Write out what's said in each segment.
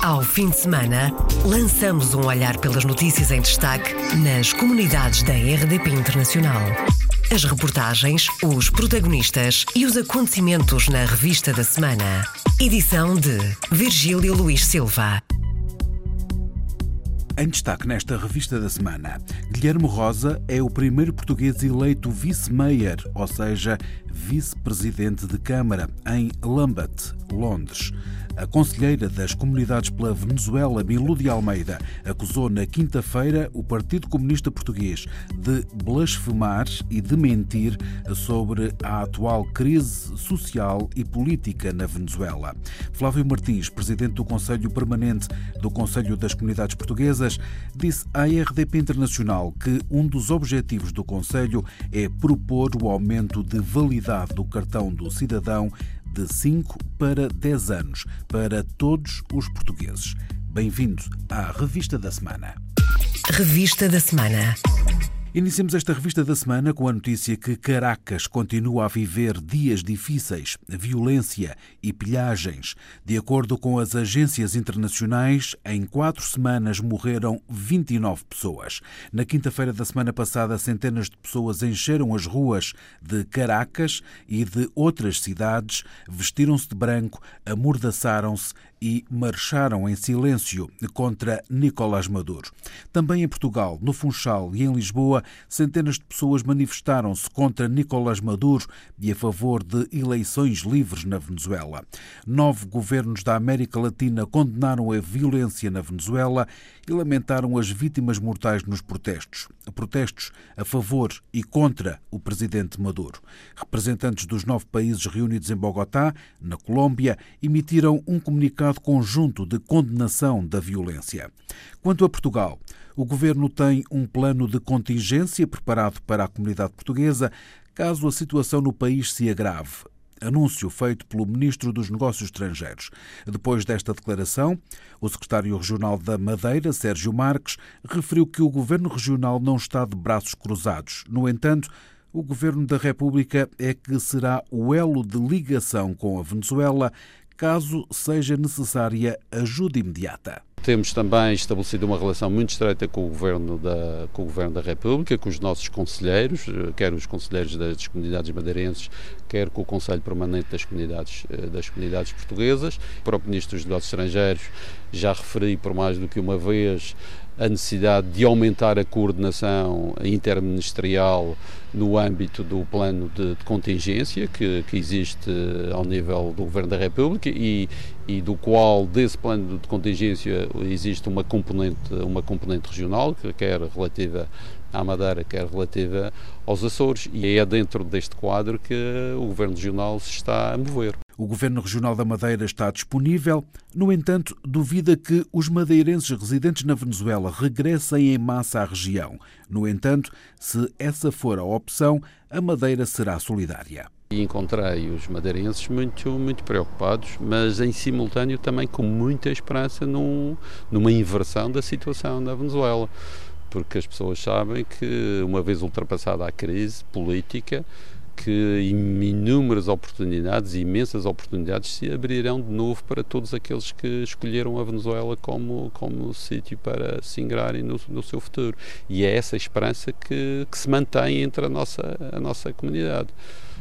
Ao fim de semana, lançamos um olhar pelas notícias em destaque nas comunidades da RDP Internacional. As reportagens, os protagonistas e os acontecimentos na revista da semana. Edição de Virgílio Luís Silva. Em destaque nesta revista da semana, Guilherme Rosa é o primeiro português eleito vice-mayor, ou seja, vice-presidente de Câmara, em Lambeth, Londres. A conselheira das comunidades pela Venezuela, Milu de Almeida, acusou na quinta-feira o Partido Comunista Português de blasfemar e de mentir sobre a atual crise social e política na Venezuela. Flávio Martins, presidente do Conselho Permanente do Conselho das Comunidades Portuguesas, disse à RDP Internacional que um dos objetivos do Conselho é propor o aumento de validade do cartão do cidadão de 5 para 10 anos para todos os portugueses. Bem-vindo à Revista da Semana. Revista da Semana. Iniciamos esta revista da semana com a notícia que Caracas continua a viver dias difíceis, violência e pilhagens. De acordo com as agências internacionais, em quatro semanas morreram 29 pessoas. Na quinta-feira da semana passada, centenas de pessoas encheram as ruas de Caracas e de outras cidades, vestiram-se de branco, amordaçaram-se e marcharam em silêncio contra Nicolás Maduro. Também em Portugal, no Funchal e em Lisboa, centenas de pessoas manifestaram-se contra Nicolás Maduro e a favor de eleições livres na Venezuela. Nove governos da América Latina condenaram a violência na Venezuela e lamentaram as vítimas mortais nos protestos. Protestos a favor e contra o presidente Maduro. Representantes dos nove países reunidos em Bogotá, na Colômbia, emitiram um comunicado comunicado conjunto de condenação da violência. Quanto a Portugal, o governo tem um plano de contingência preparado para a comunidade portuguesa caso a situação no país se agrave. Anúncio feito pelo Ministro dos Negócios Estrangeiros. Depois desta declaração, o secretário regional da Madeira, Sérgio Marques, referiu que o governo regional não está de braços cruzados. No entanto, o Governo da República é que será o elo de ligação com a Venezuela caso seja necessária ajuda imediata. Temos também estabelecido uma relação muito estreita com o Governo da, com o Governo da República, com os nossos conselheiros, quer os conselheiros das comunidades madeirenses, quer com o Conselho Permanente das Comunidades, eh, das comunidades Portuguesas. O Ministro dos Negócios Estrangeiros, já referi por mais do que uma vez a necessidade de aumentar a coordenação interministerial no âmbito do plano de, de contingência que, que, existe ao nível do Governo da República e, e do qual desse plano de contingência existe uma componente, uma componente regional, que quer relativa à Madeira, quer relativa aos Açores, e é dentro deste quadro que o Governo Regional se está a mover. O Governo Regional da Madeira está disponível, no entanto, duvida que os madeirenses residentes na Venezuela regressem em massa à região. No entanto, se essa for a opção, a Madeira será solidária. Encontrei os madeirenses muito, muito preocupados, mas em simultâneo também com muita esperança num, numa inversão da situação na Venezuela porque as pessoas sabem que, uma vez ultrapassada a crise política, que inúmeras oportunidades, imensas oportunidades se abrirão de novo para todos aqueles que escolheram a Venezuela como, como sítio para se ingrarem no, no seu futuro. E é essa esperança que, que se mantém entre a nossa, a nossa comunidade.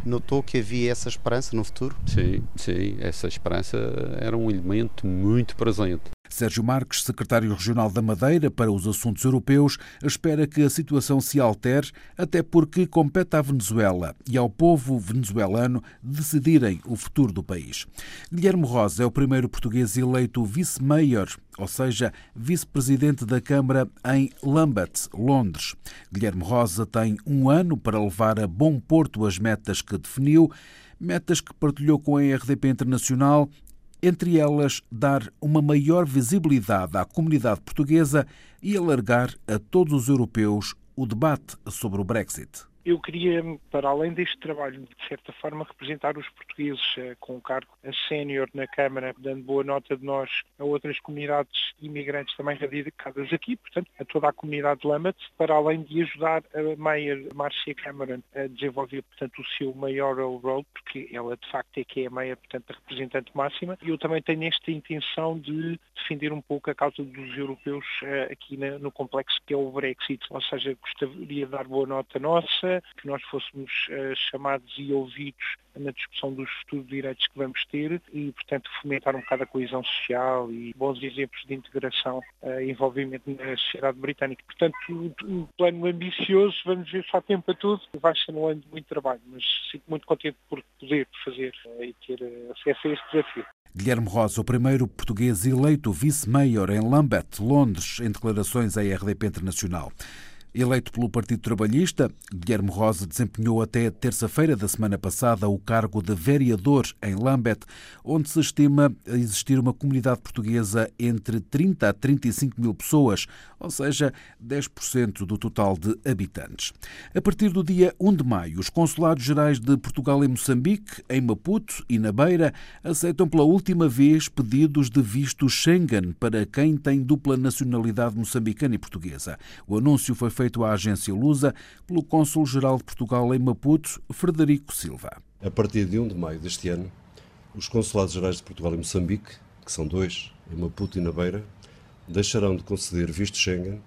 Notou que havia essa esperança no futuro? Sim, sim, essa esperança era um elemento muito presente. Sérgio Marques, secretário regional da Madeira para os assuntos europeus, espera que a situação se altere, até porque compete à Venezuela e ao povo venezuelano decidirem o futuro do país. Guilherme Rosa é o primeiro português eleito vice-mayor, ou seja, vice-presidente da Câmara em Lambeth, Londres. Guilherme Rosa tem um ano para levar a bom porto as metas que definiu metas que partilhou com a RDP Internacional entre elas dar uma maior visibilidade à comunidade portuguesa e alargar a todos os europeus o debate sobre o Brexit. Eu queria, para além deste trabalho, de certa forma, representar os portugueses com o cargo sénior na Câmara, dando boa nota de nós a outras comunidades imigrantes também radicadas aqui, portanto, a toda a comunidade de Lambert, para além de ajudar a Mayor Marcia Cameron a desenvolver, portanto, o seu mayoral role, porque ela de facto é que é a meia, portanto, a representante máxima. E eu também tenho esta intenção de defender um pouco a causa dos europeus uh, aqui no complexo que é o Brexit. Ou seja, gostaria de dar boa nota nossa, que nós fôssemos uh, chamados e ouvidos na discussão dos futuros direitos que vamos ter e, portanto, fomentar um bocado a coesão social e bons exemplos de integração e envolvimento na sociedade britânica. Portanto, um plano ambicioso, vamos ver se há tempo para tudo, vai ser um ano de muito trabalho, mas fico muito contente por poder fazer uh, e ter acesso a este desafio. Guilherme Rosa, o primeiro português eleito vice-mayor em Lambeth, Londres, em declarações à RDP Internacional. Eleito pelo Partido Trabalhista, Guilherme Rosa desempenhou até terça-feira da semana passada o cargo de vereador em Lambeth, onde se estima existir uma comunidade portuguesa entre 30 a 35 mil pessoas, ou seja, 10% do total de habitantes. A partir do dia 1 de maio, os consulados gerais de Portugal em Moçambique, em Maputo e na Beira aceitam pela última vez pedidos de visto Schengen para quem tem dupla nacionalidade moçambicana e portuguesa. O anúncio foi feito à agência Lusa pelo Cônsul-Geral de Portugal em Maputo, Frederico Silva. A partir de 1 de maio deste ano, os Consulados Gerais de Portugal e Moçambique, que são dois, em Maputo e na Beira, deixarão de conceder visto Schengen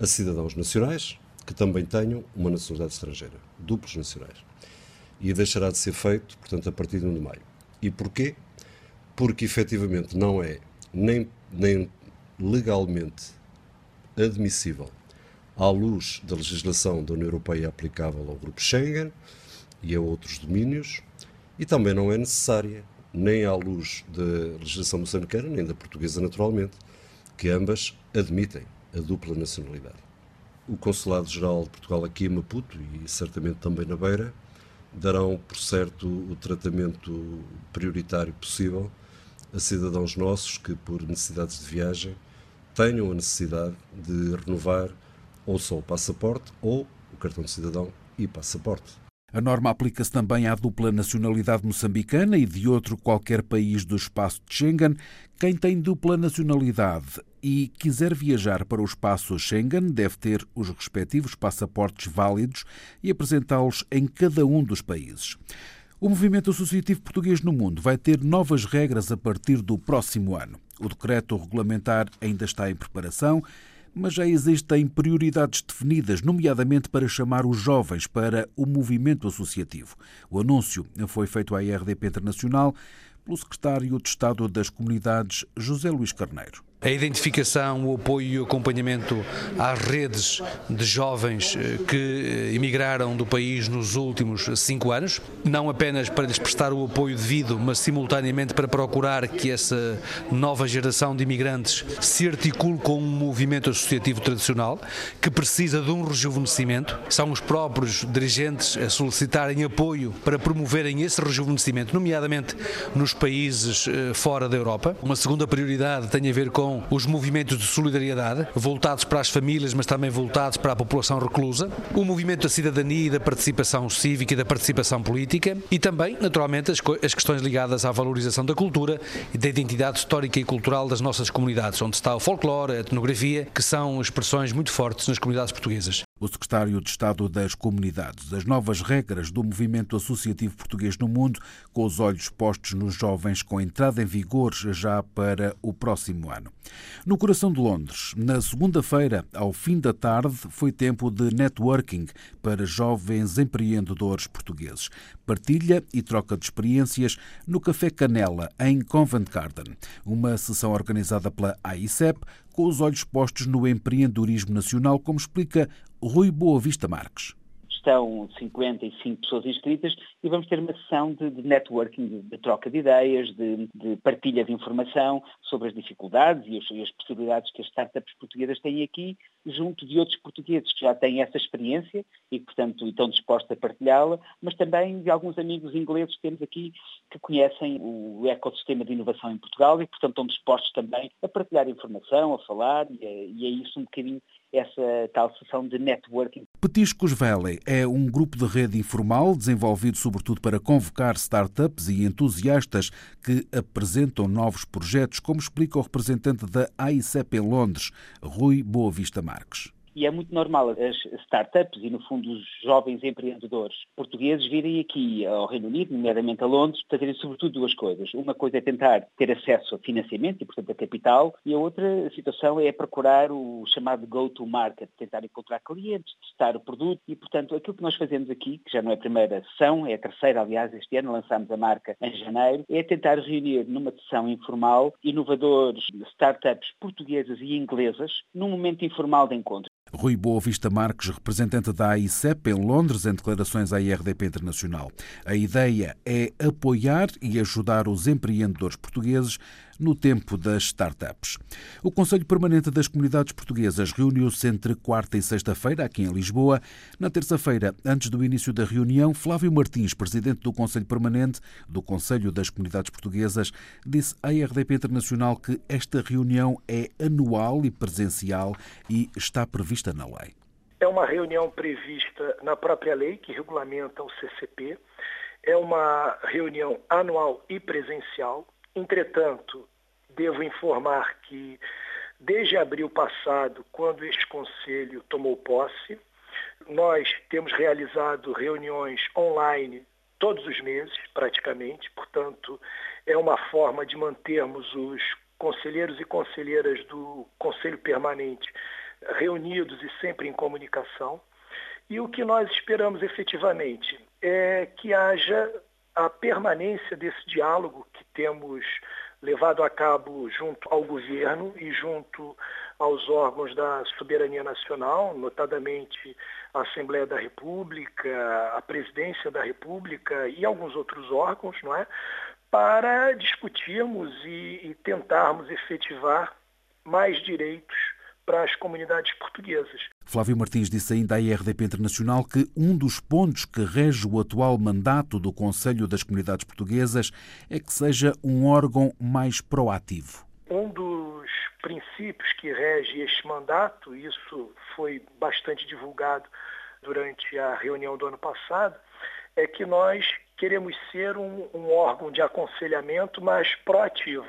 a cidadãos nacionais que também tenham uma nacionalidade estrangeira, duplos nacionais. E deixará de ser feito, portanto, a partir de 1 de maio. E porquê? Porque efetivamente não é nem, nem legalmente admissível à luz da legislação da União Europeia aplicável ao Grupo Schengen e a outros domínios, e também não é necessária, nem à luz da legislação moçambicana, nem da portuguesa, naturalmente, que ambas admitem a dupla nacionalidade. O Consulado-Geral de Portugal aqui em Maputo, e certamente também na Beira, darão, por certo, o tratamento prioritário possível a cidadãos nossos que, por necessidades de viagem, tenham a necessidade de renovar ou só o passaporte ou o cartão de cidadão e passaporte. A norma aplica-se também à dupla nacionalidade moçambicana e de outro qualquer país do espaço de Schengen. Quem tem dupla nacionalidade e quiser viajar para o espaço Schengen deve ter os respectivos passaportes válidos e apresentá-los em cada um dos países. O movimento associativo português no mundo vai ter novas regras a partir do próximo ano. O decreto regulamentar ainda está em preparação mas já existem prioridades definidas, nomeadamente para chamar os jovens para o movimento associativo. O anúncio foi feito à RDP Internacional pelo secretário de Estado das Comunidades, José Luís Carneiro a identificação, o apoio e o acompanhamento às redes de jovens eh, que eh, emigraram do país nos últimos cinco anos, não apenas para lhes prestar o apoio devido, mas simultaneamente para procurar que essa nova geração de imigrantes se articule com um movimento associativo tradicional que precisa de um rejuvenescimento. São os próprios dirigentes a solicitarem apoio para promoverem esse rejuvenescimento, nomeadamente nos países eh, fora da Europa. Uma segunda prioridade tem a ver com os movimentos de solidariedade, voltados para as famílias, mas também voltados para a população reclusa, o movimento da cidadania e da participação cívica e da participação política e também, naturalmente, as, as questões ligadas à valorização da cultura e da identidade histórica e cultural das nossas comunidades, onde está o folclore, a etnografia, que são expressões muito fortes nas comunidades portuguesas. O secretário de Estado das Comunidades, as novas regras do movimento associativo português no mundo, com os olhos postos nos jovens, com entrada em vigor já para o próximo ano. No coração de Londres, na segunda-feira, ao fim da tarde, foi tempo de networking para jovens empreendedores portugueses. Partilha e troca de experiências no Café Canela, em Covent Garden. Uma sessão organizada pela AICEP, com os olhos postos no empreendedorismo nacional, como explica Rui Boa Vista Marques estão 55 pessoas inscritas e vamos ter uma sessão de, de networking, de, de, troca de ideias, de, de, partilha de informação sobre as dificuldades e as, e as, possibilidades que as startups portuguesas têm aqui, junto de outros portugueses que já têm essa experiência e, portanto, estão dispostos a partilhá-la, mas também de alguns amigos ingleses que temos aqui que conhecem o ecossistema de inovação em Portugal e, portanto, estão dispostos também a partilhar informação, a falar, e é, e é isso um bocadinho essa tal sessão de networking. Petiscos Valley é um grupo de rede informal desenvolvido sobretudo para convocar startups e entusiastas que apresentam novos projetos, como explica o representante da AICEP em Londres, Rui Boa Vista Marques. E é muito normal as startups e, no fundo, os jovens empreendedores portugueses virem aqui ao Reino Unido, nomeadamente a Londres, para terem sobretudo duas coisas. Uma coisa é tentar ter acesso a financiamento e, portanto, a capital, e a outra situação é procurar o chamado go-to-market, tentar encontrar clientes, testar o produto e, portanto, aquilo que nós fazemos aqui, que já não é a primeira sessão, é a terceira, aliás, este ano lançámos a marca em janeiro, é tentar reunir numa sessão informal inovadores, startups portuguesas e inglesas, num momento informal de encontro. Rui Boa Vista Marques, representante da AICEP em Londres, em declarações à IRDP Internacional. A ideia é apoiar e ajudar os empreendedores portugueses no tempo das startups. O Conselho Permanente das Comunidades Portuguesas reuniu-se entre quarta e sexta-feira, aqui em Lisboa. Na terça-feira, antes do início da reunião, Flávio Martins, presidente do Conselho Permanente do Conselho das Comunidades Portuguesas, disse à RDP Internacional que esta reunião é anual e presencial e está prevista na lei. É uma reunião prevista na própria lei que regulamenta o CCP. É uma reunião anual e presencial. Entretanto, devo informar que desde abril passado, quando este conselho tomou posse, nós temos realizado reuniões online todos os meses, praticamente, portanto, é uma forma de mantermos os conselheiros e conselheiras do Conselho Permanente reunidos e sempre em comunicação. E o que nós esperamos efetivamente é que haja a permanência desse diálogo temos levado a cabo junto ao governo e junto aos órgãos da soberania nacional, notadamente a Assembleia da República, a Presidência da República e alguns outros órgãos, não é? para discutirmos e, e tentarmos efetivar mais direitos para as comunidades portuguesas. Flávio Martins disse ainda à IRDP Internacional que um dos pontos que rege o atual mandato do Conselho das Comunidades Portuguesas é que seja um órgão mais proativo. Um dos princípios que rege este mandato, isso foi bastante divulgado durante a reunião do ano passado, é que nós queremos ser um, um órgão de aconselhamento mais proativo.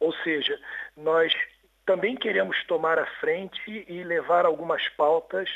Ou seja, nós também queremos tomar a frente e levar algumas pautas,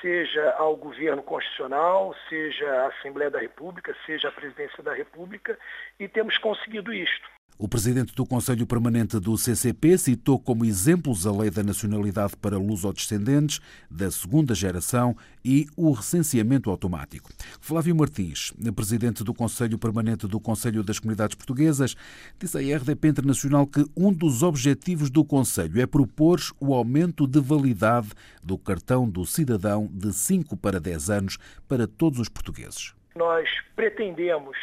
seja ao governo constitucional, seja à Assembleia da República, seja à Presidência da República, e temos conseguido isto. O presidente do Conselho Permanente do CCP citou como exemplos a Lei da Nacionalidade para lusodescendentes da segunda geração e o recenseamento automático. Flávio Martins, presidente do Conselho Permanente do Conselho das Comunidades Portuguesas, disse à RDP Internacional que um dos objetivos do Conselho é propor o aumento de validade do cartão do cidadão de 5 para 10 anos para todos os portugueses. Nós pretendemos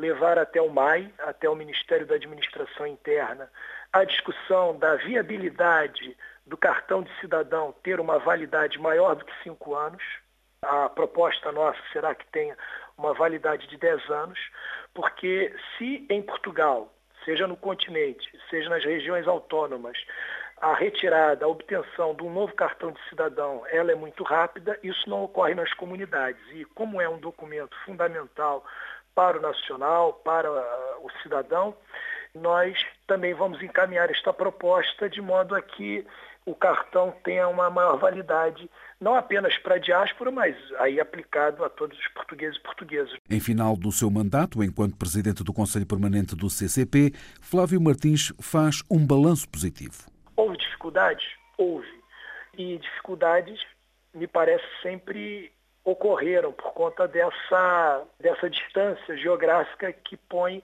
levar até o MAI, até o Ministério da Administração Interna, a discussão da viabilidade do cartão de cidadão ter uma validade maior do que cinco anos. A proposta nossa será que tenha uma validade de 10 anos, porque se em Portugal, seja no continente, seja nas regiões autônomas, a retirada, a obtenção de um novo cartão de cidadão, ela é muito rápida, isso não ocorre nas comunidades. E como é um documento fundamental para o nacional, para o cidadão, nós também vamos encaminhar esta proposta de modo a que o cartão tenha uma maior validade, não apenas para a diáspora, mas aí aplicado a todos os portugueses e portuguesas. Em final do seu mandato, enquanto presidente do Conselho Permanente do CCP, Flávio Martins faz um balanço positivo. Houve dificuldades? Houve. E dificuldades, me parece, sempre ocorreram por conta dessa, dessa distância geográfica que põe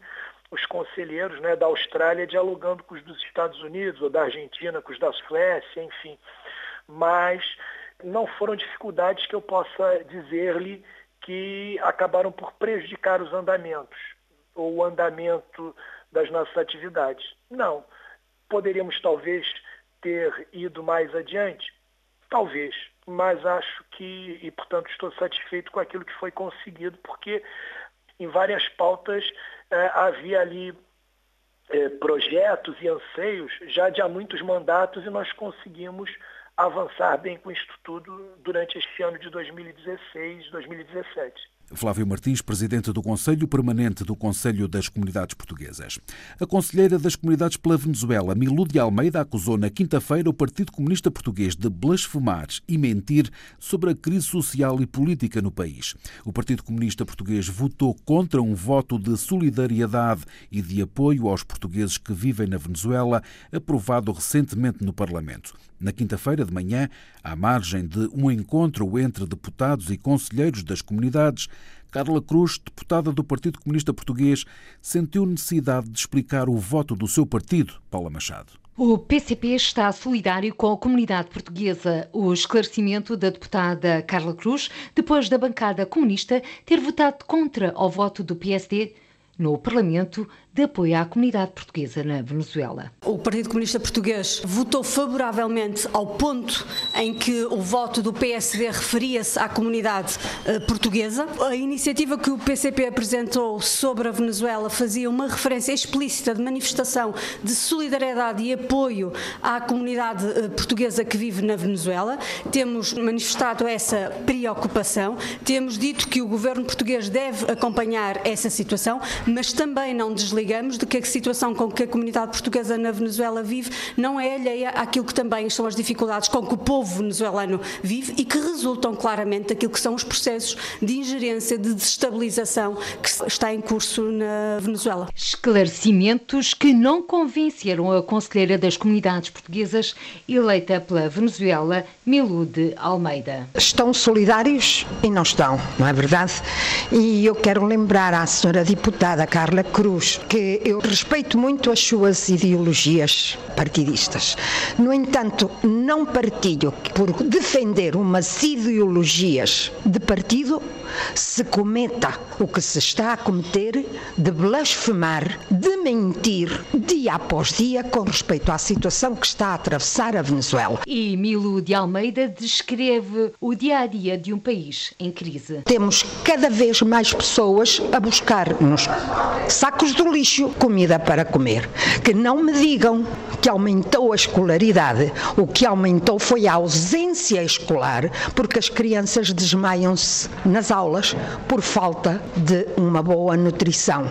os conselheiros né, da Austrália dialogando com os dos Estados Unidos ou da Argentina, com os da Suécia, enfim. Mas não foram dificuldades que eu possa dizer-lhe que acabaram por prejudicar os andamentos ou o andamento das nossas atividades. Não. Poderíamos talvez ter ido mais adiante? Talvez mas acho que, e portanto estou satisfeito com aquilo que foi conseguido, porque em várias pautas eh, havia ali eh, projetos e anseios já de há muitos mandatos e nós conseguimos avançar bem com isso tudo durante este ano de 2016, 2017. Flávio Martins, presidente do Conselho Permanente do Conselho das Comunidades Portuguesas. A conselheira das comunidades pela Venezuela, Milu de Almeida, acusou na quinta-feira o Partido Comunista Português de blasfemar e mentir sobre a crise social e política no país. O Partido Comunista Português votou contra um voto de solidariedade e de apoio aos portugueses que vivem na Venezuela, aprovado recentemente no Parlamento. Na quinta-feira de manhã, à margem de um encontro entre deputados e conselheiros das comunidades, Carla Cruz, deputada do Partido Comunista Português, sentiu necessidade de explicar o voto do seu partido, Paula Machado. O PCP está solidário com a comunidade portuguesa. O esclarecimento da deputada Carla Cruz, depois da bancada comunista ter votado contra o voto do PSD no Parlamento de apoio à comunidade portuguesa na Venezuela. O Partido Comunista Português votou favoravelmente ao ponto em que o voto do PSD referia-se à comunidade uh, portuguesa. A iniciativa que o PCP apresentou sobre a Venezuela fazia uma referência explícita de manifestação de solidariedade e apoio à comunidade uh, portuguesa que vive na Venezuela. Temos manifestado essa preocupação, temos dito que o governo português deve acompanhar essa situação, mas também não desligar digamos, de que a situação com que a comunidade portuguesa na Venezuela vive não é alheia àquilo que também são as dificuldades com que o povo venezuelano vive e que resultam claramente daquilo que são os processos de ingerência, de desestabilização que está em curso na Venezuela. Esclarecimentos que não convenceram a conselheira das comunidades portuguesas eleita pela Venezuela, Milude Almeida. Estão solidários e não estão, não é verdade? E eu quero lembrar à senhora deputada Carla Cruz que eu respeito muito as suas ideologias partidistas. No entanto, não partilho por defender umas ideologias de partido se cometa o que se está a cometer de blasfemar, de mentir dia após dia com respeito à situação que está a atravessar a Venezuela. E Milo de Almeida descreve o dia a dia de um país em crise. Temos cada vez mais pessoas a buscar nos sacos do lixo comida para comer. Que não me digam que aumentou a escolaridade. O que aumentou foi a ausência escolar, porque as crianças desmaiam-se nas aulas por falta de uma boa nutrição.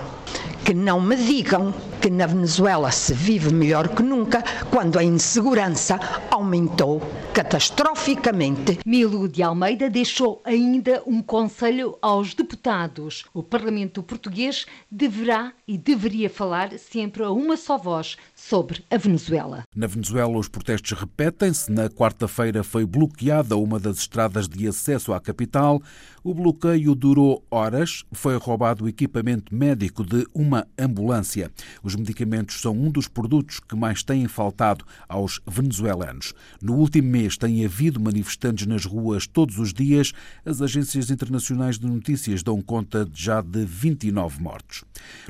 Que não me digam que na Venezuela se vive melhor que nunca quando a insegurança aumentou catastroficamente. Milo de Almeida deixou ainda um conselho aos deputados. O Parlamento português deverá e deveria falar sempre a uma só voz sobre a Venezuela. Na Venezuela, os protestos repetem-se. Na quarta-feira foi bloqueada uma das estradas de acesso à capital. O bloqueio durou horas. Foi roubado o equipamento médico de uma ambulância. Os medicamentos são um dos produtos que mais têm faltado aos venezuelanos. No último mês, tem havido manifestantes nas ruas todos os dias. As agências internacionais de notícias dão conta já de 29 mortos.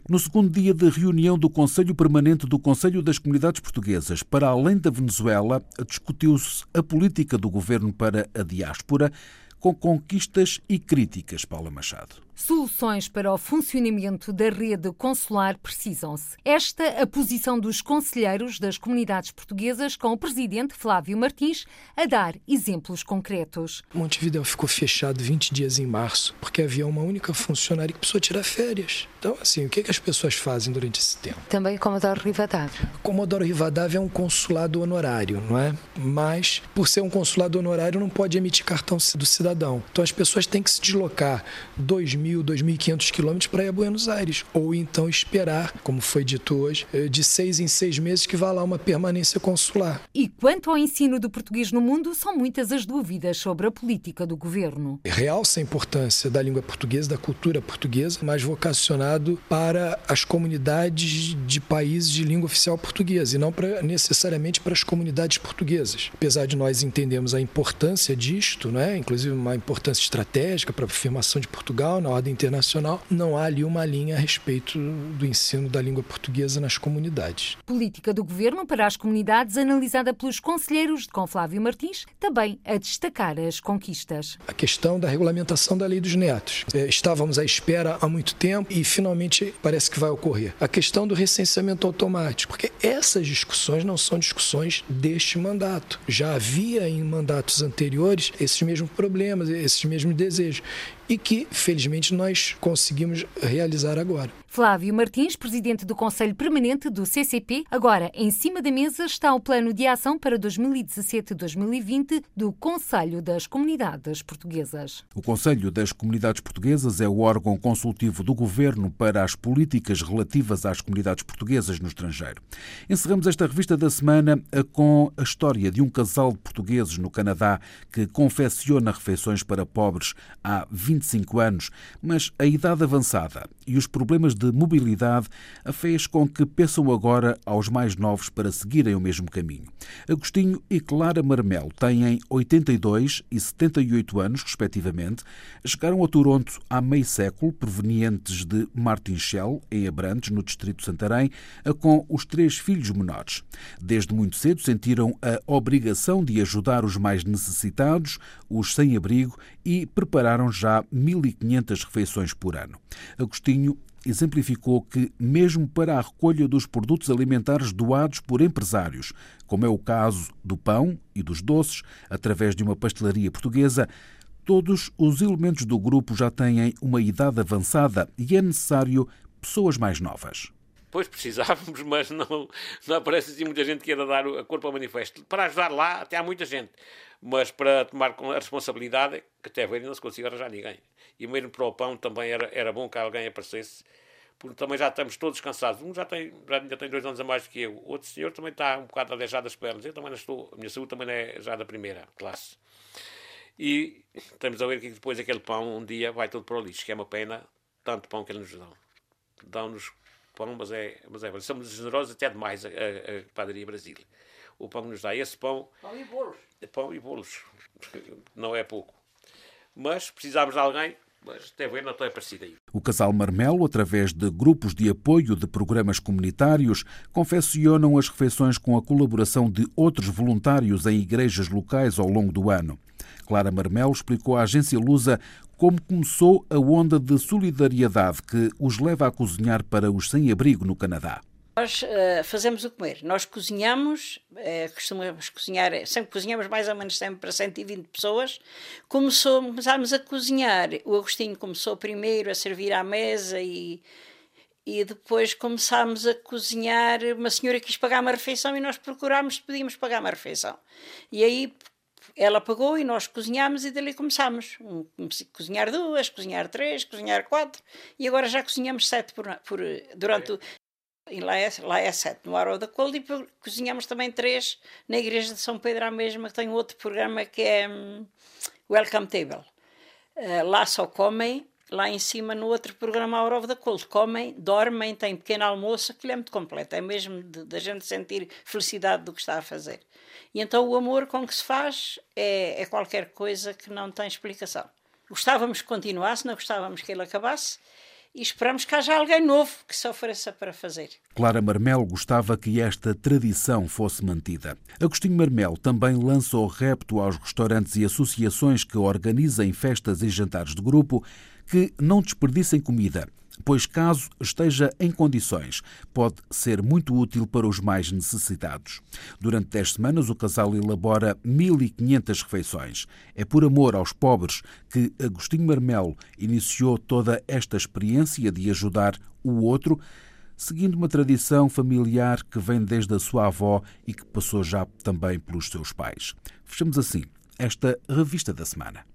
No segundo dia de reunião do Conselho Permanente do Conselho das Comunidades Portuguesas, para além da Venezuela, discutiu-se a política do governo para a diáspora, com conquistas e críticas, Paula Machado. Soluções para o funcionamento da rede consular precisam-se. Esta a posição dos conselheiros das comunidades portuguesas, com o presidente Flávio Martins a dar exemplos concretos. Montevideo ficou fechado 20 dias em março porque havia uma única funcionária que precisou tirar férias. Então, assim, o que, é que as pessoas fazem durante esse tempo? Também Comodoro Rivadavia. Comodoro Rivadavia é um consulado honorário, não é? Mas, por ser um consulado honorário, não pode emitir cartão do cidadão. Então, as pessoas têm que se deslocar 2 2.000, 2.500 quilômetros para ir a Buenos Aires. Ou então esperar, como foi dito hoje, eh, de seis em seis meses que vá lá uma permanência consular. E quanto ao ensino do português no mundo, são muitas as dúvidas sobre a política do governo. Realça a importância da língua portuguesa, da cultura portuguesa, mas vocacionado para as comunidades de países de língua oficial portuguesa e não para, necessariamente para as comunidades portuguesas. Apesar de nós entendermos a importância disto, né, inclusive uma importância estratégica para a afirmação de Portugal na ordem internacional, não há ali uma linha a respeito do ensino da língua portuguesa nas comunidades. Política do governo para as comunidades analisada pelos conselheiros com Flávio Martins, também a destacar as conquistas. A questão da regulamentação da lei dos netos. É, estávamos à espera há muito tempo e finalmente parece que vai ocorrer. A questão do recenseamento automático, porque essas discussões não são discussões deste mandato. Já havia em mandatos anteriores esses mesmos problemas, esses mesmos desejos e que, felizmente, nós conseguimos realizar agora. Flávio Martins, presidente do Conselho Permanente do CCP. Agora, em cima da mesa está o plano de ação para 2017-2020 do Conselho das Comunidades Portuguesas. O Conselho das Comunidades Portuguesas é o órgão consultivo do governo para as políticas relativas às comunidades portuguesas no estrangeiro. Encerramos esta revista da semana com a história de um casal de portugueses no Canadá que confecciona refeições para pobres há 25 anos, mas a idade avançada e os problemas de de mobilidade fez com que pensam agora aos mais novos para seguirem o mesmo caminho. Agostinho e Clara Marmelo têm 82 e 78 anos, respectivamente. Chegaram a Toronto há meio século, provenientes de Martinchel, em Abrantes, no distrito de Santarém, com os três filhos menores. Desde muito cedo sentiram a obrigação de ajudar os mais necessitados, os sem-abrigo, e prepararam já 1.500 refeições por ano. Agostinho exemplificou que, mesmo para a recolha dos produtos alimentares doados por empresários, como é o caso do pão e dos doces, através de uma pastelaria portuguesa, todos os elementos do grupo já têm uma idade avançada e é necessário pessoas mais novas. Pois precisávamos, mas não, não aparece assim muita gente que queira dar a corpo ao manifesto. Para ajudar lá, até há muita gente. Mas para tomar a responsabilidade, que até ver não se consiga arranjar ninguém. E mesmo para o pão também era, era bom que alguém aparecesse, porque também já estamos todos cansados. Um já tem, já ainda tem dois anos a mais do que eu. Outro senhor também está um bocado aleijado das pernas. Eu também não estou, a minha saúde também não é já da primeira classe. E estamos a ver que depois aquele pão um dia vai todo para o lixo, que é uma pena, tanto pão que eles nos dão. Dão-nos pão, mas é, mas é. Somos generosos até demais a, a, a Padaria Brasil. O pão que nos dá esse pão. Pão e bolos. Pão e bolos. Não é pouco. Mas precisamos de alguém mas até ver não tem aparecido aí. O casal Marmelo, através de grupos de apoio de programas comunitários, confeccionam as refeições com a colaboração de outros voluntários em igrejas locais ao longo do ano. Clara Marmelo explicou à agência Lusa como começou a onda de solidariedade que os leva a cozinhar para os sem-abrigo no Canadá. Nós uh, fazemos o comer. Nós cozinhamos, uh, costumamos cozinhar, sempre cozinhamos mais ou menos sempre para 120 pessoas. Começou, começámos a cozinhar. O Agostinho começou primeiro a servir à mesa e, e depois começámos a cozinhar. Uma senhora quis pagar uma refeição e nós procurámos se podíamos pagar uma refeição. E aí ela pagou e nós cozinhámos e dali começámos. Um, cozinhar duas, cozinhar três, cozinhar quatro e agora já cozinhamos sete por, por durante o, lá é, sete no Arrow da Cold e cozinhamos também três na Igreja de São Pedro à mesma, que tem outro programa que é um, Welcome Table. Uh, lá só comem, lá em cima no outro programa Hour of the Cold, comem, dormem, têm pequeno almoço, aquilo é muito completo, é mesmo da gente sentir felicidade do que está a fazer. E então o amor com que se faz é, é qualquer coisa que não tem explicação. Gostávamos que continuasse, não gostávamos que ele acabasse e esperamos que haja alguém novo que se ofereça para fazer. Clara Marmel gostava que esta tradição fosse mantida. Agostinho Marmel também lança o repto aos restaurantes e associações que organizem festas e jantares de grupo que não desperdicem comida pois, caso esteja em condições, pode ser muito útil para os mais necessitados. Durante 10 semanas, o casal elabora 1.500 refeições. É por amor aos pobres que Agostinho Marmelo iniciou toda esta experiência de ajudar o outro, seguindo uma tradição familiar que vem desde a sua avó e que passou já também pelos seus pais. Fechamos assim esta revista da semana.